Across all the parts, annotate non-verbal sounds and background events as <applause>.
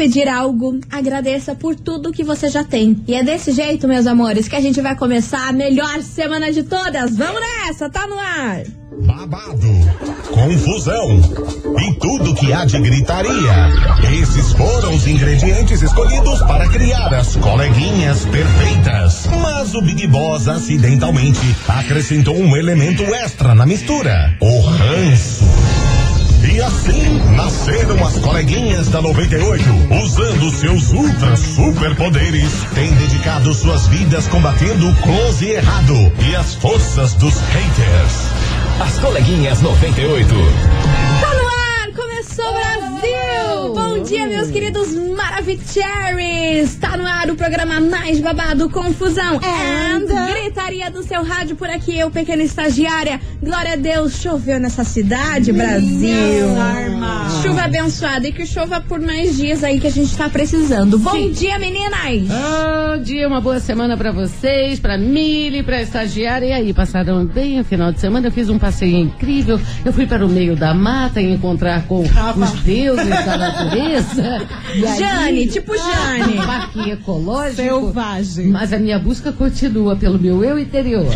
pedir algo, agradeça por tudo que você já tem. E é desse jeito, meus amores, que a gente vai começar a melhor semana de todas. Vamos nessa, tá no ar! babado, confusão e tudo que há de gritaria. Esses foram os ingredientes escolhidos para criar as coleguinhas perfeitas. Mas o Big Boss acidentalmente acrescentou um elemento extra na mistura: o ranço. E assim nasceram as coleguinhas da 98, usando seus ultra superpoderes, têm dedicado suas vidas combatendo o close e errado e as forças dos haters. As coleguinhas 98. Tá no ar, começou Brasil! Bom dia, meus queridos Maravicheries! Tá no ar o programa mais babado, Confusão and Gritaria do seu rádio por aqui, eu, pequena estagiária. Glória a Deus, choveu nessa cidade, Brasil. Chuva abençoada e que chova por mais dias aí que a gente tá precisando. Bom dia, meninas! Bom dia, uma boa semana pra vocês, pra Mili, pra estagiária. E aí, passaram bem o final de semana? Eu fiz um passeio incrível. Eu fui para o meio da mata e encontrar com os deuses da natureza. E aí, Jane, tipo Jane. um parque ecológico. Selvagem. Mas a minha busca continua pelo meu eu interior. <laughs>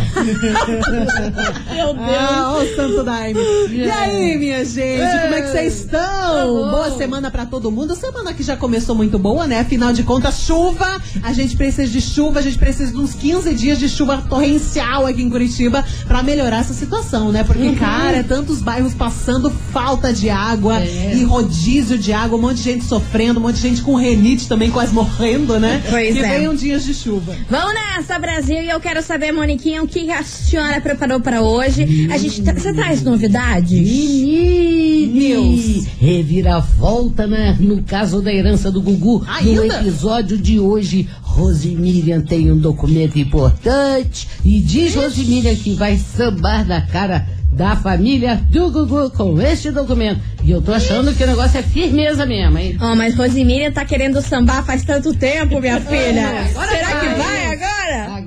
Meu Deus! Ah, ô Santo Daime. E aí, minha gente, como é que vocês estão? bom. Boa semana pra todo mundo. Semana que já começou muito boa, né? Afinal de contas, chuva. A gente precisa de chuva, a gente precisa de uns 15 dias de chuva torrencial aqui em Curitiba pra melhorar essa situação, né? Porque, cara, é tantos bairros passando falta de água É. e rodízio de água, um monte de gente sofrendo, um monte de gente com renite também quase morrendo, né? Pois que é. venham dias de chuva. Vamos nessa, Brasil! E eu quero saber, Moniquinha, o que a senhora preparou pra hoje? A gente. Você traz novidades? Menino! Reviravolta né, no caso da herança do Gugu. No Ainda? episódio de hoje, Rosemiriam tem um documento importante e diz Rosemiriam que vai sambar na cara da família do Gugu com este documento. E eu tô achando que o negócio é firmeza mesmo, hein? Oh, mas Rosemília tá querendo sambar faz tanto tempo, minha filha. agora Será que vai.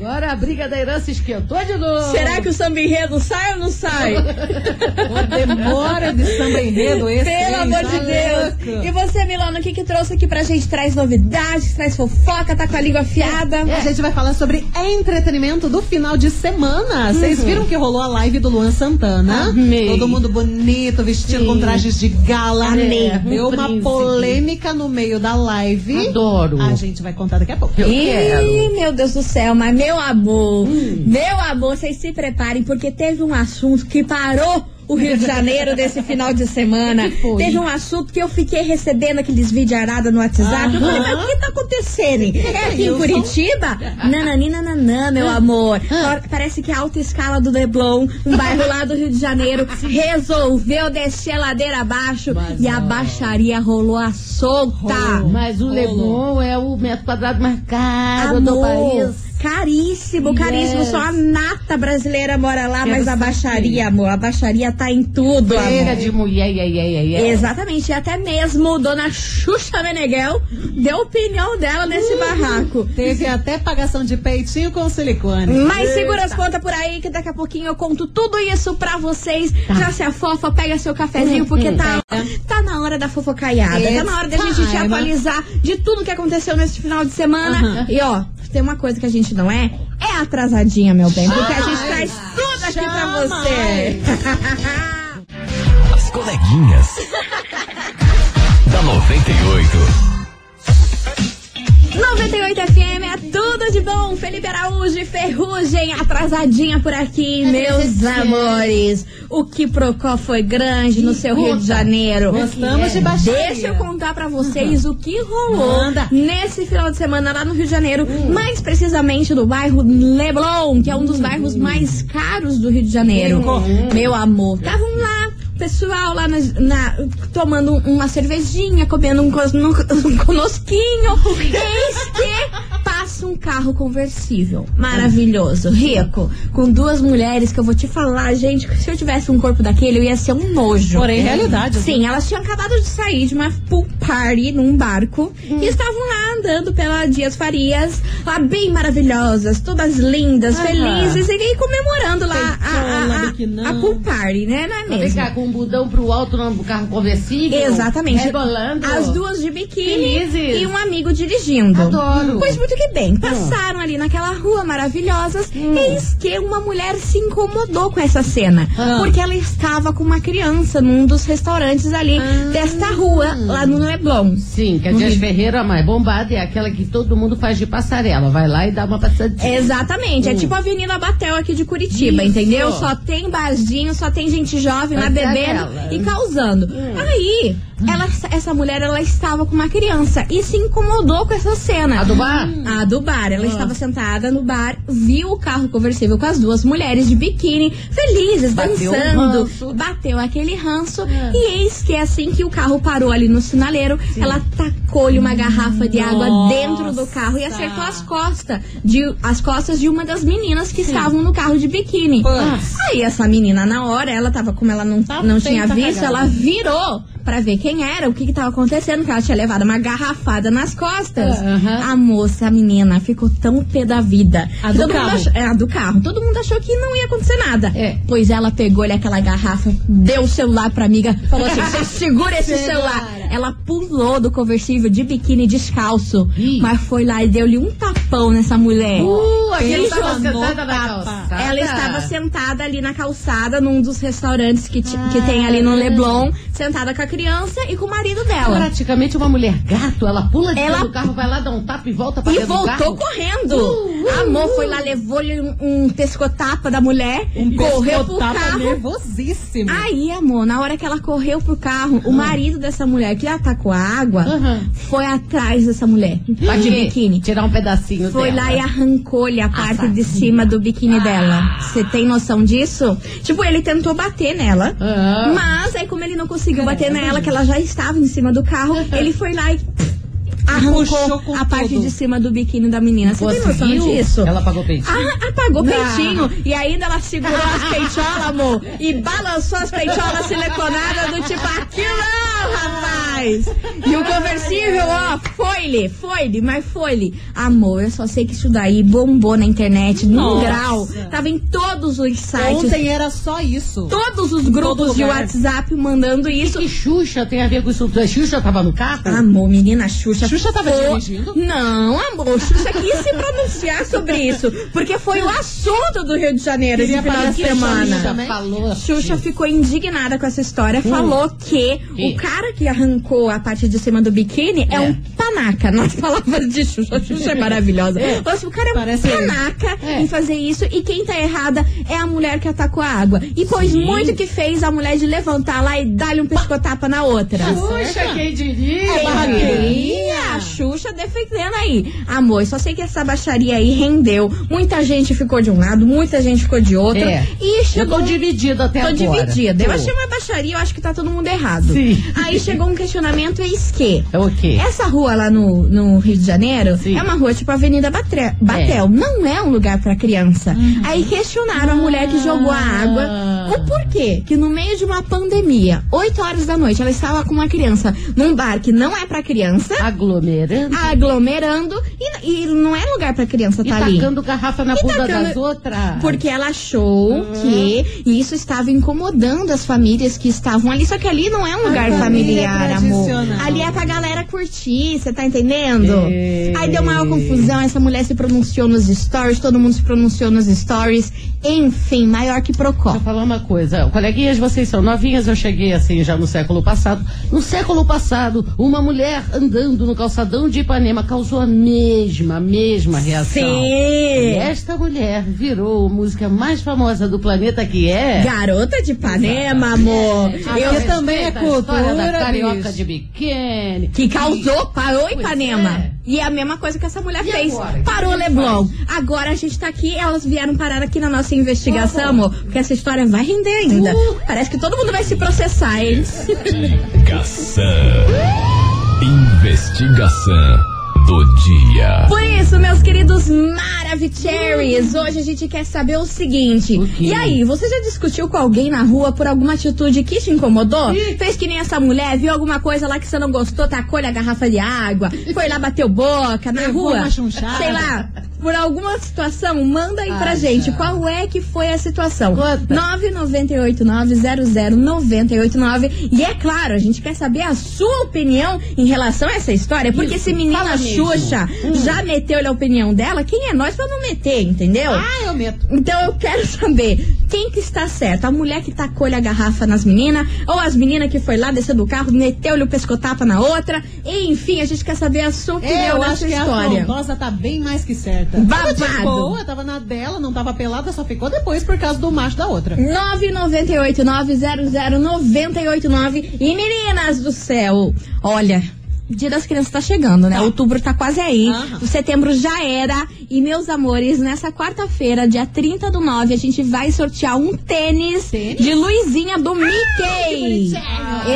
Agora? A briga da herança esquentou de novo. Será que o samba enredo sai ou não sai? <laughs> Demora de samba enredo esse. Pelo amor de Tá Deus. E você, Milano, o que que trouxe aqui pra gente? Traz novidades, traz fofoca, tá com a língua afiada? A gente vai falar sobre entretenimento do final de semana. Vocês viram que rolou a live do Luan Santana? Amei. Todo mundo bonito, vestido Sim. com trajes de gala. Amei. É, Deu Um uma príncipe. polêmica no meio da live. Adoro. A gente vai contar daqui a pouco. Eu Ih, quero. meu Deus do céu, mas meu amor, meu amor, vocês se preparem, porque teve um assunto que parou o Rio de Janeiro desse final de semana. <laughs> Teve um assunto que eu fiquei recebendo aqueles vídeos arados no WhatsApp. Eu falei, mas o que tá acontecendo? É aqui em? Curitiba? Nanani, nananã, meu amor. Parece que a alta escala do Leblon, um bairro lá do Rio de Janeiro, <laughs> resolveu descer a ladeira abaixo Mas, e a baixaria rolou a solta. Mas o Leblon é o metro quadrado mais caro do país. Caríssimo, caríssimo. Yes. Só a nata brasileira mora lá, Quero mas a baixaria, amor. A baixaria tá em tudo, Feira amor. de mulher, ia, ia, ia, ia. Exatamente, e até mesmo Dona Xuxa Meneghel deu opinião dela nesse Uh. barraco. Teve até pagação de peitinho com silicone. Mas segura as contas por aí que daqui a pouquinho eu conto tudo isso pra vocês. Tá. Já se afofa, pega seu cafezinho, porque tá, tá na hora da fofocaiada. Tá na hora da gente te atualizar de tudo que aconteceu nesse final de semana. E ó, tem uma coisa que a gente não é, é atrasadinha, meu bem. Porque a gente traz tudo aqui pra você. As coleguinhas. <laughs> da 98. 98 FM é tudo de bom. Felipe Araújo e Ferrugem atrasadinha por aqui, meus amores. O que procó foi grande no seu Rio de Janeiro. Gostamos de baixaria. Deixa eu contar pra vocês o que rolou Manda. nesse final de semana lá no Rio de Janeiro, mais precisamente no bairro Leblon, que é um dos bairros mais caros do Rio de Janeiro. Meu amor, estavam lá. Pessoal lá na, na- tomando uma cervejinha, comendo um, cos- <laughs> um conosquinho. Eis que passa um carro conversível. Maravilhoso, rico. Com duas mulheres que eu vou te falar, gente, se eu tivesse um corpo daquele, eu ia ser um nojo. Porém, realidade. Sim, elas tinham acabado de sair de uma pool party num barco e estavam lá andando pela Dias Farias, lá bem maravilhosas, todas lindas, Aham. felizes, e, comemorando lá a, a, biquinão. a, a pool party, né? Não é mesmo? cá, com um budão pro alto no carro conversível. Exatamente. Rebolando. As duas de biquíni E um amigo dirigindo. Adoro. Pois muito que bem. Passaram ali naquela rua maravilhosas. Eis que uma mulher se incomodou com essa cena. Ah. Porque ela estava com uma criança num dos restaurantes ali desta rua, lá no Leblon. Sim, que a Dias Ferreira, a mais bombada, é aquela que todo mundo faz de passarela. Vai lá e dá uma passadinha. Exatamente, é tipo a Avenida Batel aqui de Curitiba, Isso. entendeu? Só tem barzinho, só tem gente jovem lá Passarela. bebendo e causando. Aí, ela, essa mulher, ela estava com uma criança e se incomodou com essa cena. A do bar? A do bar. Ela estava sentada no bar, viu o carro conversível com as duas mulheres de biquíni, felizes, Bateu dançando. bateu aquele ranço. E eis que assim que o carro parou ali no sinaleiro, ela tacou-lhe uma garrafa de água Nossa. dentro do carro e acertou as costas de as costas de uma das meninas que estavam no carro de biquíni. Putz. Aí essa menina na hora, ela tava como ela não, Tá não tinha visto, cagada. ela virou pra ver quem era, o que que tava acontecendo, que ela tinha levado uma garrafada nas costas. Aham. A moça, a menina, ficou tão pé da vida. A do carro. achou- é, a do carro. Todo mundo achou que não ia acontecer nada. É. Pois ela pegou-lhe aquela garrafa, deu o celular pra amiga, falou assim: você segura esse celular. Ela pulou do conversível de biquíni descalço, Ih. mas foi lá e deu-lhe um tapão nessa mulher. Uh, aquele Beijo tava no sentada na calçada. ela estava sentada ali na calçada, num dos restaurantes que, ti- que tem ali no Leblon, sentada com a criança e com o marido dela. Praticamente uma mulher gato. Ela pula de Ela- do carro, vai lá, dá um tapa e volta pra E dentro do voltou carro. correndo. Amor foi lá, levou-lhe um, um pescotapa da mulher, correu pro carro. nervosíssimo. Aí, amor, na hora que ela correu pro carro, o marido dessa mulher que atacou a água Aham. foi atrás dessa mulher. Pra de biquíni. Tirar um pedacinho Foi dela. lá e arrancou-lhe a parte de cima do biquíni dela. Você tem noção disso? Tipo, ele tentou bater nela. Ah. Mas aí, como ele não conseguiu bater nela, que ela já estava em cima do carro, <laughs> ele foi lá e arrancou a parte tudo. de cima do biquíni da menina. Você tem noção disso? Ela pagou peixe. Ah, apagou o peitinho. E ainda ela segurou as peitolas, amor. E balançou as peitolas siliconadas do tipo, aqui não, rapaz. E o conversível, ó, foi-lhe, foi-lhe, mas foi-lhe. Amor, eu só sei que isso daí bombou na internet, num grau. Tava em todos os sites. Ontem era só isso. Todos os todo grupos de lugar. WhatsApp mandando isso. E que Xuxa tem a ver com isso? A Xuxa tava no carro? Amor, menina Xuxa. Xuxa tava foi- dirigindo? Não, amor, Xuxa quis se pronunciar sobre isso. Porque foi o assunto do Rio de Janeiro esse final de semana. Xuxa. Falou. Xuxa ficou indignada com essa história, falou que Que? o cara que arrancou a parte de cima do biquíni é, É. um panaca. <laughs> Nas palavras de Xuxa, Xuxa é <laughs> maravilhosa. Falou assim, o cara é Parece um panaca É. em fazer isso e quem tá errada é a mulher que atacou a água. E pois muito que fez a mulher de levantar lá e dar-lhe um pescotapa na outra. Xuxa, quem diria? Quem diria? A Xuxa defendendo aí. Amor, só sei que essa baixaria aí rendeu. Muita gente ficou de um lado, muita gente ficou de outro. É. E Eu chegou. tô dividida até Tô agora. dividida. Eu Tô. achei uma baixaria, eu acho que tá todo mundo errado. Sim. Aí chegou um questionamento, eis que. É o quê? Essa rua lá no, no Rio de Janeiro Sim. é uma rua tipo Avenida Batre- Batel. Não é um lugar pra criança. Aí questionaram a mulher que jogou a água. Ah. O porquê que no meio de uma pandemia, 8 horas da noite, ela estava com uma criança num bar que não é pra criança, Aglomerando aglomerando, e, e não é lugar pra criança e tá ali. tacando garrafa na E bunda tacando- das outras. Porque ela achou que isso estava incomodando as famílias que estavam ali. Só que ali não é um lugar familiar, amor. Ali é pra galera curtir, você tá entendendo? É. Aí deu maior confusão, essa mulher se pronunciou nos stories, todo mundo se pronunciou nos stories. Enfim, maior que Procó. Deixa eu falar uma coisa. Coleguinhas, vocês são novinhas, eu cheguei assim já no século passado. No século passado, uma mulher andando no calçadão de Ipanema causou a mesma, a mesma reação. E Sim! esta mulher virou a música mais famosa do planeta que é. Garota de Ipanema, amor. Aqui Eu também é Respeita a história da cultura, carioca bicho. de biquíni. Que causou, parou Pois Ipanema. é. E é a mesma coisa que essa mulher E fez. agora? Parou Leblon. Agora a gente tá aqui, elas vieram parar aqui na nossa investigação, amor, porque essa história vai render ainda. Uh. Parece que todo mundo vai se processar, hein? Investigação. Investigação do dia. Por isso, meus queridos Maravicheries, hoje a gente quer saber o seguinte. O e aí, você já discutiu com alguém na rua por alguma atitude que te incomodou? Fez que nem essa mulher, viu alguma coisa lá que você não gostou, tacou-lhe a garrafa de água, <laughs> foi lá, bateu boca na rua. Sei lá. Por alguma situação, manda aí pra Ah, gente. já. Qual é que foi a situação? Conta. 998900989. E é claro, a gente quer saber a sua opinião em relação a essa história. Porque Isso, se menina. Xuxa já meteu a opinião dela, quem é nós pra não meter, entendeu? Ah, eu meto. Então eu quero saber quem que está certo. A mulher que tacou-lhe a garrafa nas meninas, ou as meninas que foi lá descer do carro, meteu-lhe o pescotapa na outra. Enfim, a gente quer saber a sua opinião É, eu nessa acho que a história. afrontosa tá bem mais que certa. Babado. Tava de boa, tava na dela, não tava pelada, só ficou depois por causa do macho da outra. 998-900-989. E meninas do céu, olha. Dia das Crianças tá chegando, né? Outubro tá quase aí. O setembro já era. E, meus amores, nessa quarta-feira, dia 30 do 9, a gente vai sortear um tênis, Tênis? de luzinha do Mickey.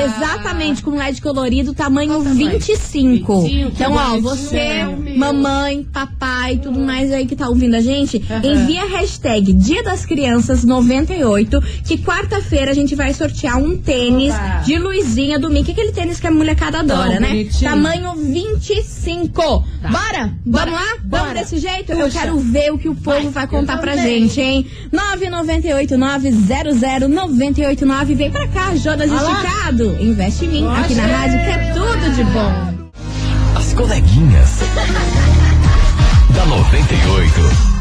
Exatamente, com LED colorido, tamanho 25. 25, Então, ó, você, mamãe, papai, tudo mais aí que tá ouvindo a gente, envia a hashtag Dia das Crianças 98, que quarta-feira a gente vai sortear um tênis Opa. de luzinha do Mickey, aquele tênis que a molecada adora, né? bonitinho. Tamanho 25. Bora? Vamos lá? Vamos Bora. desse jeito? Eu Puxa. quero ver o que o povo vai, contar pra gente, hein? 998900989. Vem pra cá, Jonas de Olha lá. Esticado. Investe em mim, aqui na rádio, que é tudo de bom. As coleguinhas. <laughs> da 98.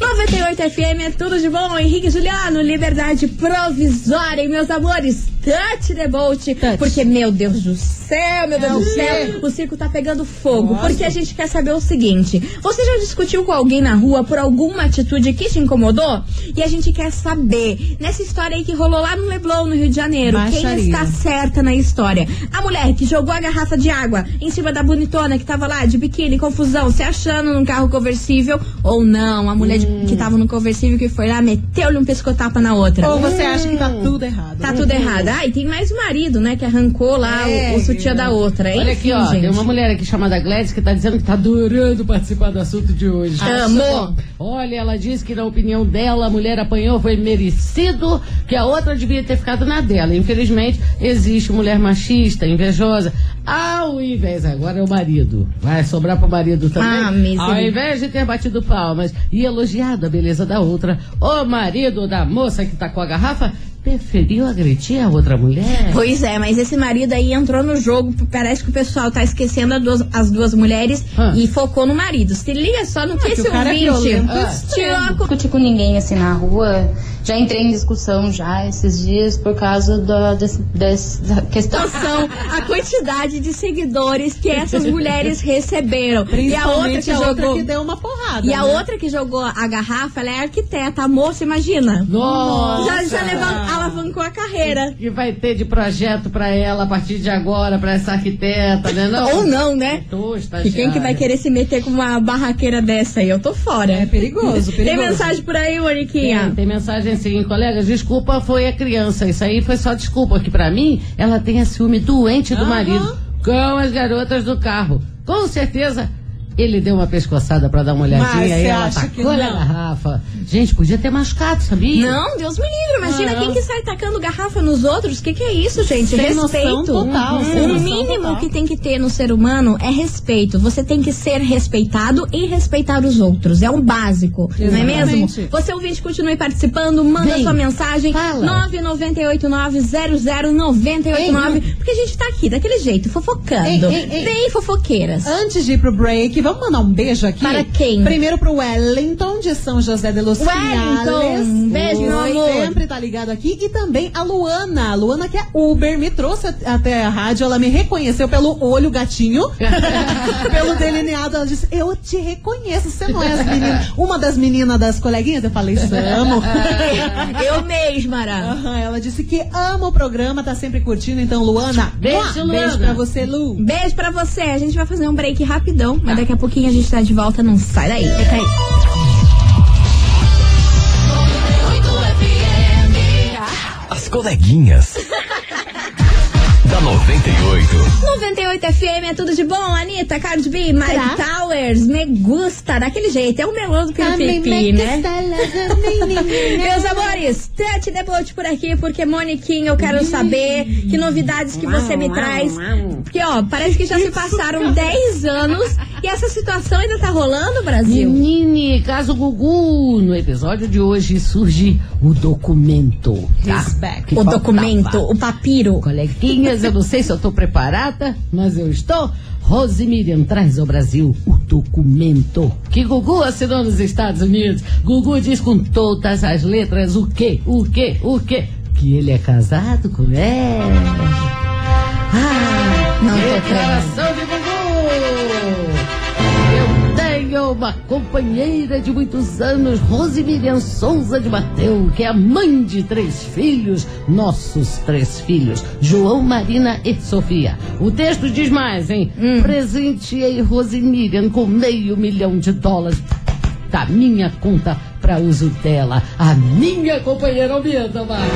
98 FM é tudo de bom. Henrique e Juliano, liberdade provisória. Meus amores, touch the boat. Porque, meu Deus do céu, meu Deus do o céu, o circo tá pegando fogo. Nossa. Porque a gente quer saber o seguinte: você já discutiu com alguém na rua por alguma atitude que te incomodou? E a gente quer saber, nessa história aí que rolou lá no Leblon, no Rio de Janeiro, quem Baixaria. está certa na história? A mulher que jogou a garrafa de água em cima da bonitona que tava lá de biquíni, confusão, se achando num carro conversível ou não? A mulher de- Hum. que tava no conversível que foi lá, meteu-lhe um pescotapa na outra. Ou você acha que tá tudo errado? Tá tudo errado. Ah, e tem mais o marido, né? Que arrancou lá É, o, o sutiã da outra. Olha Enfim, aqui, ó, gente. tem uma mulher aqui chamada Gladys que tá dizendo que tá adorando participar do assunto de hoje. Amor. Olha, ela diz que na opinião dela a mulher apanhou foi merecido, que a outra devia ter ficado na dela. Infelizmente, existe mulher machista, invejosa. Ao invés, agora é o marido. Vai sobrar pro marido também. Ah, misericórdia. Ao invés de ter batido palmas e elogiado a beleza da outra, o marido da moça que tá com a garrafa preferiu agredir a outra mulher. Pois é, mas esse marido aí entrou no jogo. Parece que o pessoal tá esquecendo as duas, as duas mulheres Ah. e focou no marido. Se liga só no que que esse é ouvinte violento, ah, tirou discutir com ninguém assim na rua. Já entrei em discussão já esses dias por causa da, desse, dessa questão. noção a quantidade de seguidores que essas mulheres receberam. E a outra que a outra jogou. que deu uma porrada. E a né? outra que jogou a garrafa, ela é arquiteta, a moça, imagina. Nossa! Já, já levan- alavancou a carreira. que vai ter de projeto pra ela a partir de agora, pra essa arquiteta, né? Não? Ou não, né? Tô, Que quem que vai querer se meter com uma barraqueira dessa aí? Eu tô fora. É perigoso, perigoso. Tem mensagem por aí, Tem, Moniquinha? tem mensagem assim, colegas, desculpa, foi a criança. Isso aí foi só desculpa, que pra mim ela tem a ciúme doente do Aham. marido com as garotas do carro. Com certeza. Ele deu uma pescoçada pra dar uma olhadinha Mas e ela tacou na garrafa. Gente, podia ter machucado, sabia? Não, Deus me livre. Imagina Não. quem que sai tacando garrafa nos outros. O que, que é isso, gente? Sem respeito. total, sem O mínimo total. que tem que ter no ser humano é respeito. Você tem que ser respeitado e respeitar os outros. É um básico, não é mesmo? Exatamente. Você ouvinte, continue participando, manda Vem. sua mensagem. Fala. 998900989. Porque a gente tá aqui daquele jeito, fofocando. Ei, ei, ei. Bem fofoqueiras. Antes de ir pro break, vamos mandar um beijo aqui? Para quem? Primeiro pro Wellington, de São José de los Wellington, beijo, meu amor. Sempre tá ligado aqui. E também a Luana. A Luana, que é Uber, me trouxe at- até a rádio. Ela me reconheceu pelo olho gatinho. <laughs> pelo delineado. Ela disse: Eu te reconheço. Você não é as meninas. Uma das meninas das coleguinhas? Eu falei: Samo. <laughs> Eu mesma, Ara. Aham, ela disse que ama o programa, tá sempre curtindo. Então, Luana, Beijo, Luana. beijo pra você, Lu. Beijo pra você. A gente vai fazer um break rapidão, mas daqui a pouquinho a gente tá de volta. Não sai daí. Fica aí. As coleguinhas. da da 98. 98 FM é tudo de bom, Anitta, Cardi B, Mike Será? Towers, me gusta, daquele jeito, é o melão do pipi, né? Meus amores, Tati Debote por aqui, porque Moniquinha, eu quero saber que novidades que você me traz. Porque, ó, parece que já se passaram <laughs> 10 anos e essa situação ainda tá rolando, Brasil. Menine, caso Gugu, no episódio de hoje surge o documento. tá? O faltava. documento, o papiro. Coleguinhas, eu não sei se eu tô preparada, mas eu estou. Rose Miriam traz ao Brasil o documento que Gugu assinou nos Estados Unidos. Gugu diz com todas as letras o quê, o quê, o quê? Que ele é casado com ela. Ah, Não tô declaração de uma companheira de muitos anos, Rose Miriam Souza de Mateu, que é a mãe de três filhos, nossos três filhos, João, Marina e Sofia. O texto diz mais, hein? Presenteei Rose Miriam com meio milhão de dólares da minha conta para uso dela. A minha companheira aumenta, Marcia.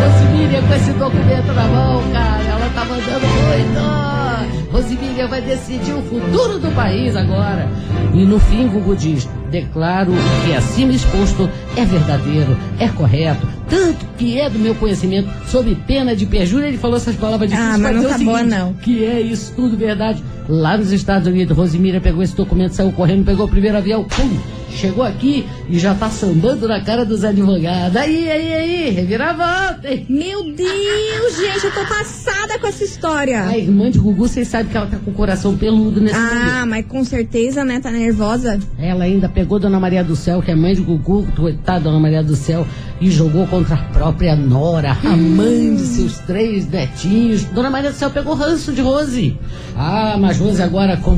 Rosimília com esse documento na mão, cara. Mandando muito. Rosimília vai decidir o futuro do país agora. E no fim, Gugu diz: declaro que acima exposto é verdadeiro, é correto, tanto que é do meu conhecimento, sob pena de perjúrio. Ele falou essas palavras difíceis Ah, mas não dizer tá boa, não. Que é isso tudo verdade. Lá nos Estados Unidos, Rosimília pegou esse documento, saiu correndo, pegou o primeiro avião, pum, chegou aqui e já tá sambando na cara dos advogados. Aí, aí, aí, reviravolta? Meu Deus, gente, eu tô passada com essa história. A irmã de Gugu, vocês sabem que ela tá com o coração peludo nesse momento. Ah, mas com certeza, né? Tá nervosa. Ela ainda pegou Dona Maria do Céu, que é mãe de Gugu, coitada Dona Maria do Céu, e jogou contra a própria Nora, a mãe de seus três netinhos. Dona Maria do Céu pegou ranço de Rose. Ah, mas Rose agora com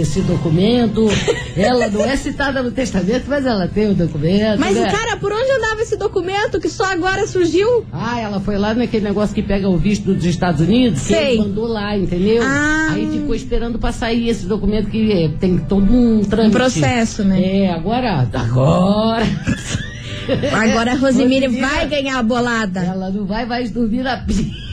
esse documento, ela não é citada no testamento, mas ela tem o documento. Mas, né? cara, por onde andava esse documento que só agora surgiu? Ah, ela foi lá naquele negócio que pega o visto dos Estados Unidos, que Sei. ele mandou lá, entendeu? Ah. Aí ficou esperando pra sair esse documento que eh, tem todo um trâmite. Um processo, né? É, agora, agora. Agora a <laughs> Rosemary- vai ganhar a bolada. Ela não vai mais dormir na pia.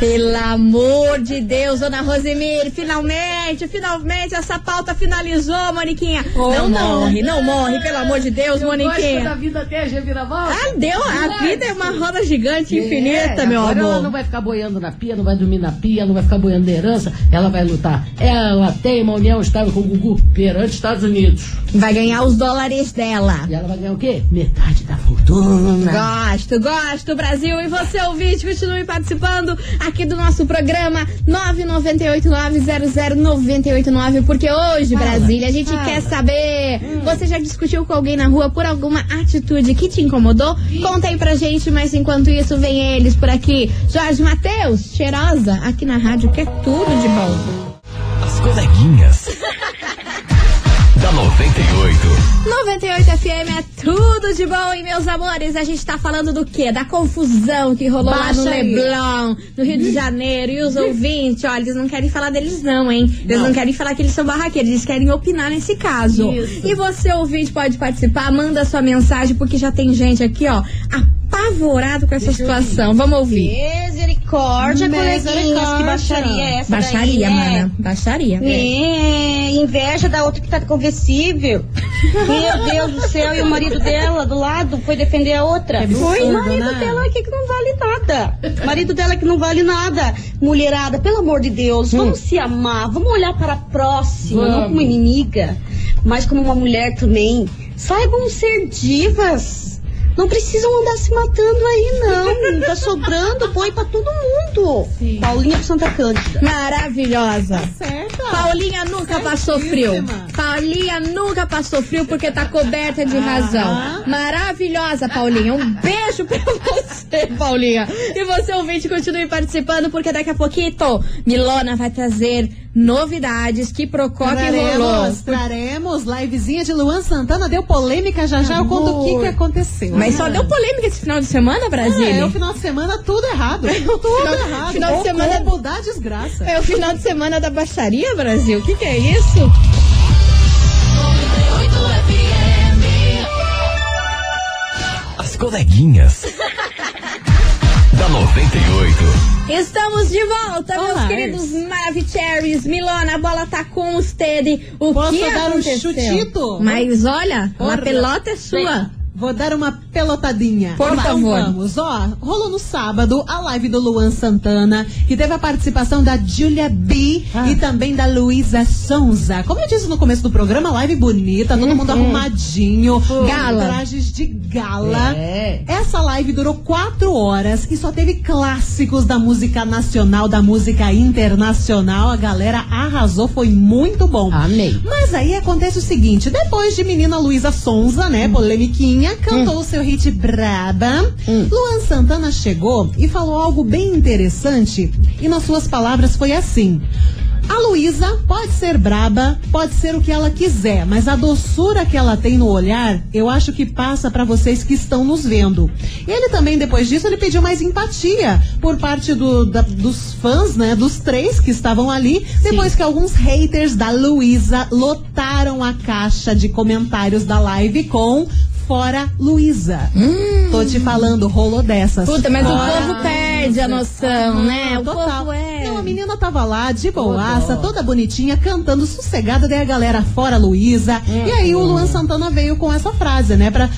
Pelo amor de Deus, dona Rosemary, finalmente, finalmente essa pauta finalizou, Moniquinha. não, morre, não morre, pelo amor de Deus, Eu gosto da Moniquinha. vida até a reviravolta. Ah, deu, a vida é uma roda gigante infinita, É, meu agora Ela não amor. vai ficar boiando na pia, não vai dormir na pia, não vai ficar boiando na herança. Ela vai lutar. Ela tem uma união estável com o Gugu perante os Estados Unidos. Vai ganhar os dólares dela. E ela vai ganhar o quê? Metade da fortuna. Gosto, gosto, Brasil. E você, ouvinte, continue participando aqui do nosso programa 998900989, porque hoje, Brasília, a gente quer saber. Você já discutiu com alguém na rua por alguma atitude que te incomodou? Conta aí pra gente, mas enquanto isso, vem eles por aqui. Jorge Matheus, cheirosa, aqui na rádio, que é tudo de bom. As coleguinhas. Da 98. 98 FM é tudo de bom, e meus amores, a gente tá falando do quê? Da confusão que rolou lá no Baixa aí. Leblon, no Rio de Janeiro, e os <laughs> ouvintes, olha, eles não querem falar deles não, hein? Eles não, querem falar que eles são barraqueiros, eles querem opinar nesse caso. Isso. E você, ouvinte, pode participar, manda sua mensagem, porque já tem gente aqui, ó, apavorado com essa situação. Vamos ouvir. Misericórdia, coleguinhas, que baixaria é essa Baixaria, daí, né? mana, baixaria. É, inveja da outra que tá conversível. <laughs> Meu Deus do céu, e o marido dela do lado foi defender a outra. Foi o marido né? dela que que não vale nada. Marido dela que não vale nada. Mulherada, pelo amor de Deus, vamos se amar, vamos olhar para a próxima, não Vamos. como inimiga, mas como uma mulher também. Saibam ser divas. Não precisam andar se matando aí, não. <laughs> Tá sobrando boi pra todo mundo. Paulinha pro Santa Cândida. Maravilhosa. Certo. Paulinha nunca passou frio. Certíssima. Paulinha nunca passou frio porque tá coberta de razão. Maravilhosa, Paulinha. Um beijo pra <laughs> você, Paulinha. E você, ouvinte, continue participando porque daqui a pouquinho Milona vai trazer novidades que Procó que rolou. Traremos, traremos. Livezinha de Luan Santana deu polêmica já já. Eu conto o que, que aconteceu. Mas só deu polêmica esse final de semana, Ah, Brasília? é o final de semana tudo errado. <laughs> tudo final- errado. final de o semana- combo da desgraça. É o final de semana da baixaria, Brasil? O que, que é isso? As coleguinhas. Da 98. Estamos de volta, meus Olá. queridos Maravicheries. Milona, a bola tá com usted. O Posso que dar um aconteceu? chutito? Mas olha, a Porra. pelota é sua. Vou dar uma pelotadinha. Por então favor. vamos, ó. Rolou no sábado a live do Luan Santana, que teve a participação da Julia B Ah. e também da Luísa Sonza. Como eu disse no começo do programa, live bonita, todo mundo arrumadinho, Uhum. Gala. trajes de gala. É. Essa live durou quatro horas e só teve clássicos da música nacional, da música internacional. A galera arrasou, foi muito bom. Amei. Mas aí acontece o seguinte: depois de menina Luísa Sonza, né, polemiquinha, cantou o seu hit Braba, Luan Santana chegou e falou algo bem interessante. E nas suas palavras foi assim. A Luísa pode ser braba, pode ser o que ela quiser, mas a doçura que ela tem no olhar, eu acho que passa pra vocês que estão nos vendo. Ele também, depois disso, ele pediu mais empatia por parte do- da- dos fãs, né, dos três que estavam ali, depois que alguns haters da Luísa lotaram a caixa de comentários da live com Fora Luísa. Tô te falando, rolou dessas. Puta, mas o Fora povo perde a noção, né? O Total. povo é. Não, a menina tava lá, de boaça, toda bonitinha, cantando sossegada, daí a galera fora Luísa. E aí o Luan Santana veio com essa frase, né? Pra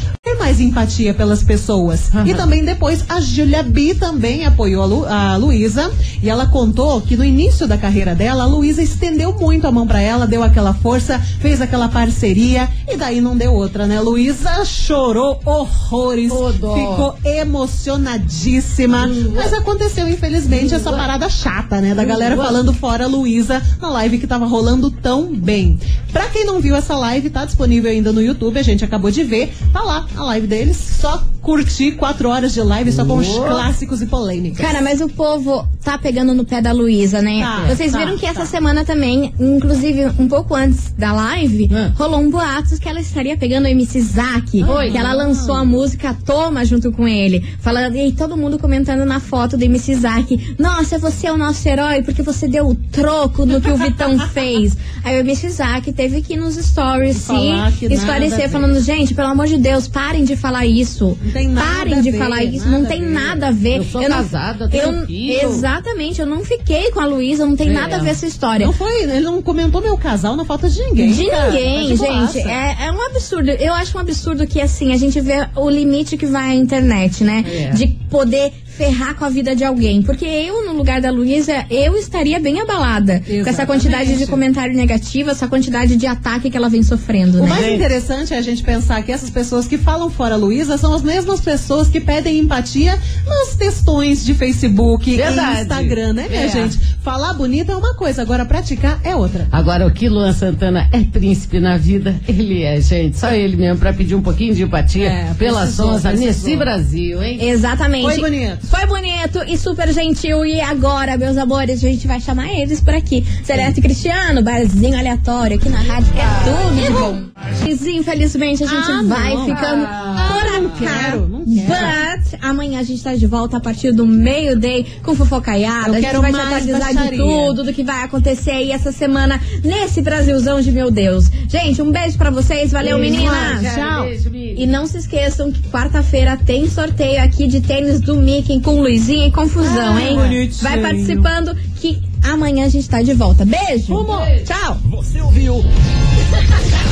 mais empatia pelas pessoas. E também depois a Julia B também apoiou a, Lu, a Luísa. E ela contou que no início da carreira dela, a Luísa estendeu muito a mão pra ela, deu aquela força, fez aquela parceria. E daí não deu outra, né? Luísa chorou horrores, dó. ficou emocionadíssima. Mas aconteceu, infelizmente, essa parada chata, né? Da galera falando fora Luísa na live que tava rolando tão bem. Pra quem não viu essa live, tá disponível ainda no YouTube, a gente acabou de ver. Tá lá a live deles. Só curtir quatro horas de live só com os clássicos e polêmicas. Cara, mas o povo tá pegando no pé da Luísa, né? Tá, Vocês tá, viram que tá. essa semana também, inclusive um pouco antes da live, Hum. rolou um boato que ela estaria pegando o MC Zack. Oi. Que ela lançou a música Toma junto com ele. Falando, e todo mundo comentando na foto do MC Zack. Nossa, você é o nosso herói porque você deu o troco no que o Vitão <laughs> fez. Aí o MC Zack teve que ir nos stories a esclarecer, falando, gente, pelo amor de Deus, parem de falar isso. Não tem nada parem a de ver, falar isso. nada Não tem nada a ver. Eu sou não- casada, tenho eu- filho. Exatamente, eu não fiquei com a Luísa, não tem É. nada a ver essa história. Não foi, ele não comentou meu casal na falta de ninguém. De cara. ninguém, de gente. É, é um absurdo. Eu acho um absurdo que, assim, a gente vê o limite que vai a internet, né? É. De poder ferrar com a vida de alguém. Porque eu, no lugar da Luísa, eu estaria bem abalada com essa Exatamente. quantidade de comentário negativo, essa quantidade de ataque que ela vem sofrendo, O né? mais interessante é a gente pensar que essas pessoas que falam fora Luísa são as mesmas pessoas que pedem empatia nos textões de Facebook Verdade. e Instagram, né, minha É. gente? Falar bonito é uma coisa, agora praticar é outra. Agora, o que Luan Santana é príncipe na vida, ele é, gente. Só ele mesmo pra pedir um pouquinho de empatia É, pela Sonza nesse Brasil, hein? Exatamente. Foi bonito. Foi bonito e super gentil. E agora, meus amores, a gente vai chamar eles por aqui. Celeste e Cristiano, barzinho aleatório aqui na rádio, que é tudo de bom. Mas, infelizmente, a gente Ah, vai não. ficando Ah, não cá. quero, não quero. But amanhã a gente tá de volta a partir do meio-day com fofocaiada. Eu a gente quero vai te mais atualizar de baixaria. tudo, do que vai acontecer aí essa semana nesse Brasilzão de meu Deus. Gente, um beijo pra vocês. Valeu, meninas. Tchau. Beijo. E não se esqueçam que quarta-feira tem sorteio aqui de tênis do Mickey com luzinha e confusão, hein? bonitinho. Vai participando que amanhã a gente tá de volta. Beijo! Tchau! Você ouviu? <laughs>